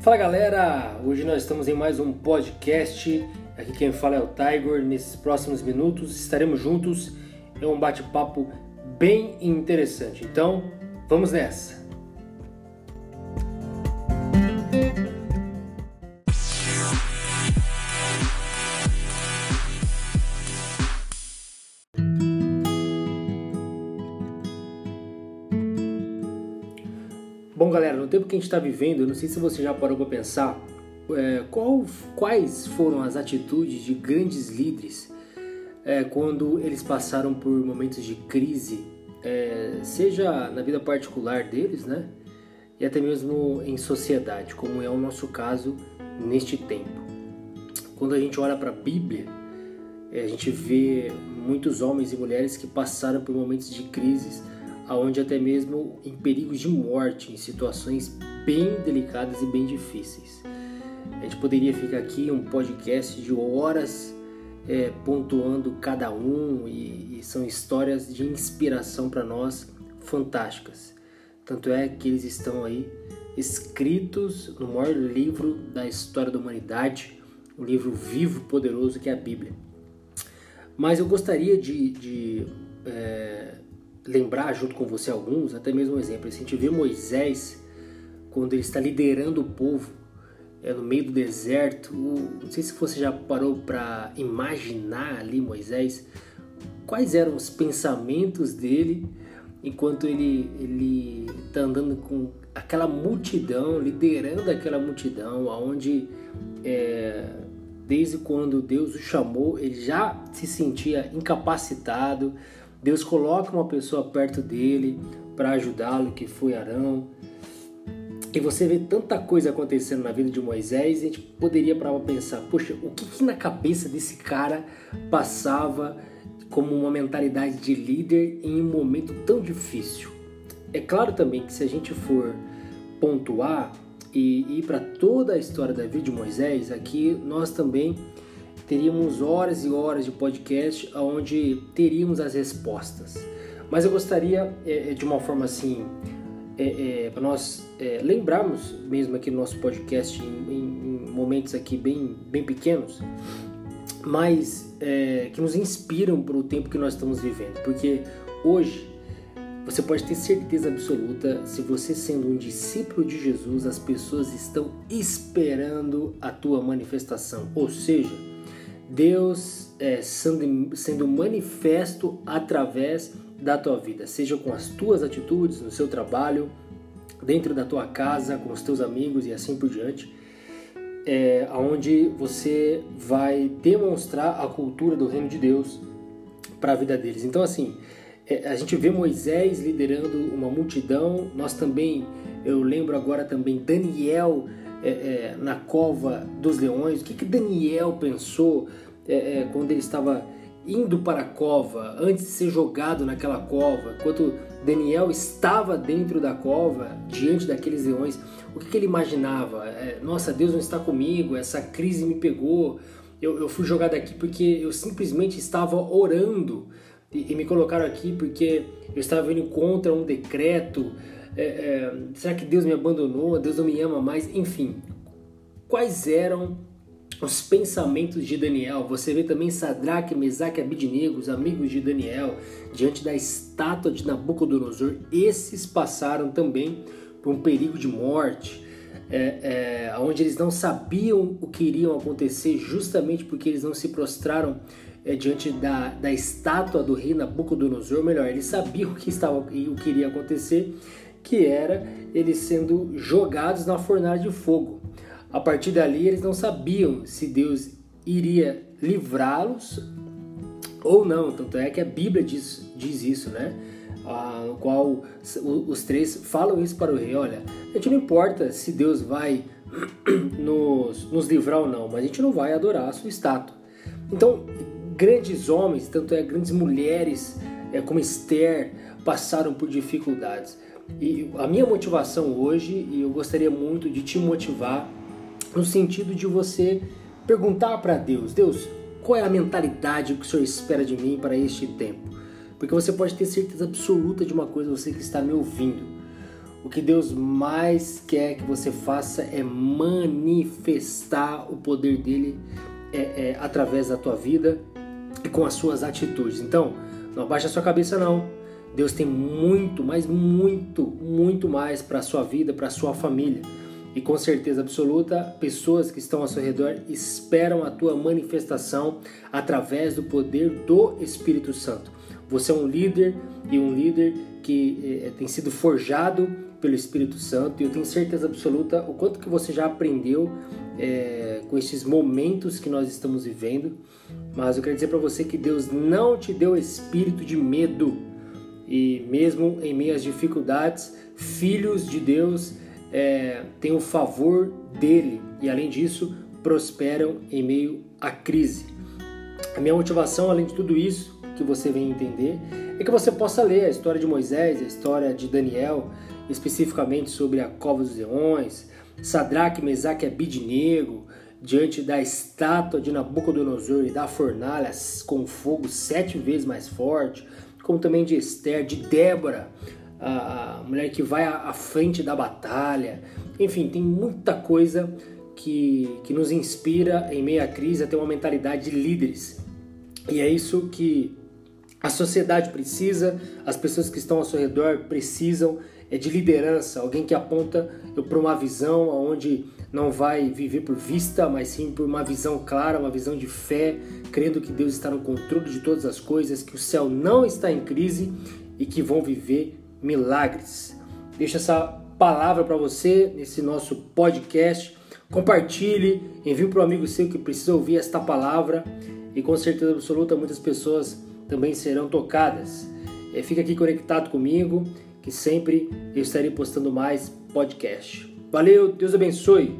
Fala galera, hoje nós estamos em mais um podcast. Aqui quem fala é o Tiger. Nesses próximos minutos estaremos juntos. É um bate-papo bem interessante. Então, vamos nessa. Bom, galera, no tempo que a gente está vivendo, eu não sei se você já parou para pensar é, qual, quais foram as atitudes de grandes líderes é, quando eles passaram por momentos de crise, é, seja na vida particular deles, né? E até mesmo em sociedade, como é o nosso caso neste tempo. Quando a gente olha para a Bíblia, é, a gente vê muitos homens e mulheres que passaram por momentos de crises aonde até mesmo em perigos de morte, em situações bem delicadas e bem difíceis. A gente poderia ficar aqui um podcast de horas é, pontuando cada um e, e são histórias de inspiração para nós fantásticas. Tanto é que eles estão aí escritos no maior livro da história da humanidade, um livro vivo, poderoso que é a Bíblia. Mas eu gostaria de, de é, lembrar junto com você alguns, até mesmo um exemplo. A gente vê Moisés quando ele está liderando o povo é, no meio do deserto. Não sei se você já parou para imaginar ali Moisés quais eram os pensamentos dele enquanto ele ele está andando com aquela multidão, liderando aquela multidão, aonde é, desde quando Deus o chamou ele já se sentia incapacitado Deus coloca uma pessoa perto dele para ajudá-lo, que foi Arão. E você vê tanta coisa acontecendo na vida de Moisés, a gente poderia parar para pensar, poxa, o que, que na cabeça desse cara passava como uma mentalidade de líder em um momento tão difícil? É claro também que se a gente for pontuar e ir para toda a história da vida de Moisés, aqui nós também teríamos horas e horas de podcast onde teríamos as respostas. Mas eu gostaria é, é, de uma forma assim, é, é, para nós é, lembrarmos mesmo aqui no nosso podcast em, em, momentos aqui bem, bem pequenos, mas é, que nos inspiram para o tempo que nós estamos vivendo. Porque hoje você pode ter certeza absoluta, se você sendo um discípulo de Jesus, as pessoas estão esperando a tua manifestação. Ou seja, Deus é, sendo, sendo manifesto através da tua vida, seja com as tuas atitudes, no seu trabalho, dentro da tua casa, com os teus amigos e assim por diante, é, onde você vai demonstrar a cultura do reino de Deus para a vida deles. Então, assim, é, a gente vê Moisés liderando uma multidão, nós também, eu lembro agora também Daniel é, é, na cova dos leões. O que, que Daniel pensou é, é, quando ele estava indo para a cova, antes de ser jogado naquela cova, enquanto Daniel estava dentro da cova, diante daqueles leões, o que, que ele imaginava? É, Nossa, Deus não está comigo, essa crise me pegou, eu, eu fui jogado aqui porque eu simplesmente estava orando e, e, me colocaram aqui porque eu estava indo contra um decreto. É, é, será que Deus me abandonou? Deus não me ama mais? Enfim, quais eram os pensamentos de Daniel. Você vê também Sadraque, Mesaque e Abidnego, os amigos de Daniel, diante da estátua de Nabucodonosor. Esses passaram também por um perigo de morte, é, é, onde eles não sabiam o que iria acontecer, justamente porque eles não se prostraram é, diante da, da estátua do rei Nabucodonosor. Melhor, eles sabiam o que, estava, o que iria acontecer, que era eles sendo jogados na fornalha de fogo. A partir dali, eles não sabiam se Deus iria livrá-los ou não. Tanto é que a Bíblia diz, diz isso, né? No qual os três falam isso para o rei: olha, a gente não importa se Deus vai nos, nos livrar ou não, mas a gente não vai adorar a sua estátua. Então, grandes homens, tanto é grandes mulheres, é, como Esther, passaram por dificuldades. E a minha motivação hoje, e eu gostaria muito de te motivar no sentido de você perguntar para Deus: Deus, qual é a mentalidade que o Senhor espera de mim para este tempo? Porque você pode ter certeza absoluta de uma coisa, você que está me ouvindo. o que Deus mais quer que você faça é manifestar o poder dele é, é, através da tua vida e com as suas atitudes. Então, não abaixa a sua cabeça não. Deus tem muito, mas muito, muito mais para a sua vida, para a sua família. E com certeza absoluta, pessoas que estão ao seu redor esperam a tua manifestação através do poder do Espírito Santo. Você é um líder e um líder que eh, tem sido forjado pelo Espírito Santo e eu tenho certeza absoluta o quanto que você já aprendeu eh, com esses momentos que nós estamos vivendo. Mas eu quero dizer para você que Deus não te deu espírito de medo e mesmo em meio às dificuldades, filhos de Deus é, têm o favor dele e, além disso, prosperam em meio à crise. A minha motivação, além de tudo isso que você vem entender, é que você possa ler a história de Moisés, a história de Daniel, especificamente sobre a cova dos leões, Sadraque, Mesaque e Abidnego, diante da estátua de Nabucodonosor e da fornalha com fogo sete vezes mais forte, como também de Esther, de Débora, a mulher que vai à frente da batalha. Enfim, tem muita coisa que, que nos inspira em meio à crise a ter uma mentalidade de líderes. E é isso que a sociedade precisa, as pessoas que estão ao seu redor precisam é de liderança, alguém que aponta para uma visão onde não vai viver por vista, mas sim por uma visão clara, uma visão de fé, crendo que Deus está no controle de todas as coisas, que o céu não está em crise e que vão viver milagres. Deixa essa palavra para você nesse nosso podcast. Compartilhe, envie para um amigo seu que precisa ouvir esta palavra e com certeza absoluta muitas pessoas também serão tocadas. É, fica aqui conectado comigo, que sempre eu estarei postando mais podcast. Valeu, Deus abençoe.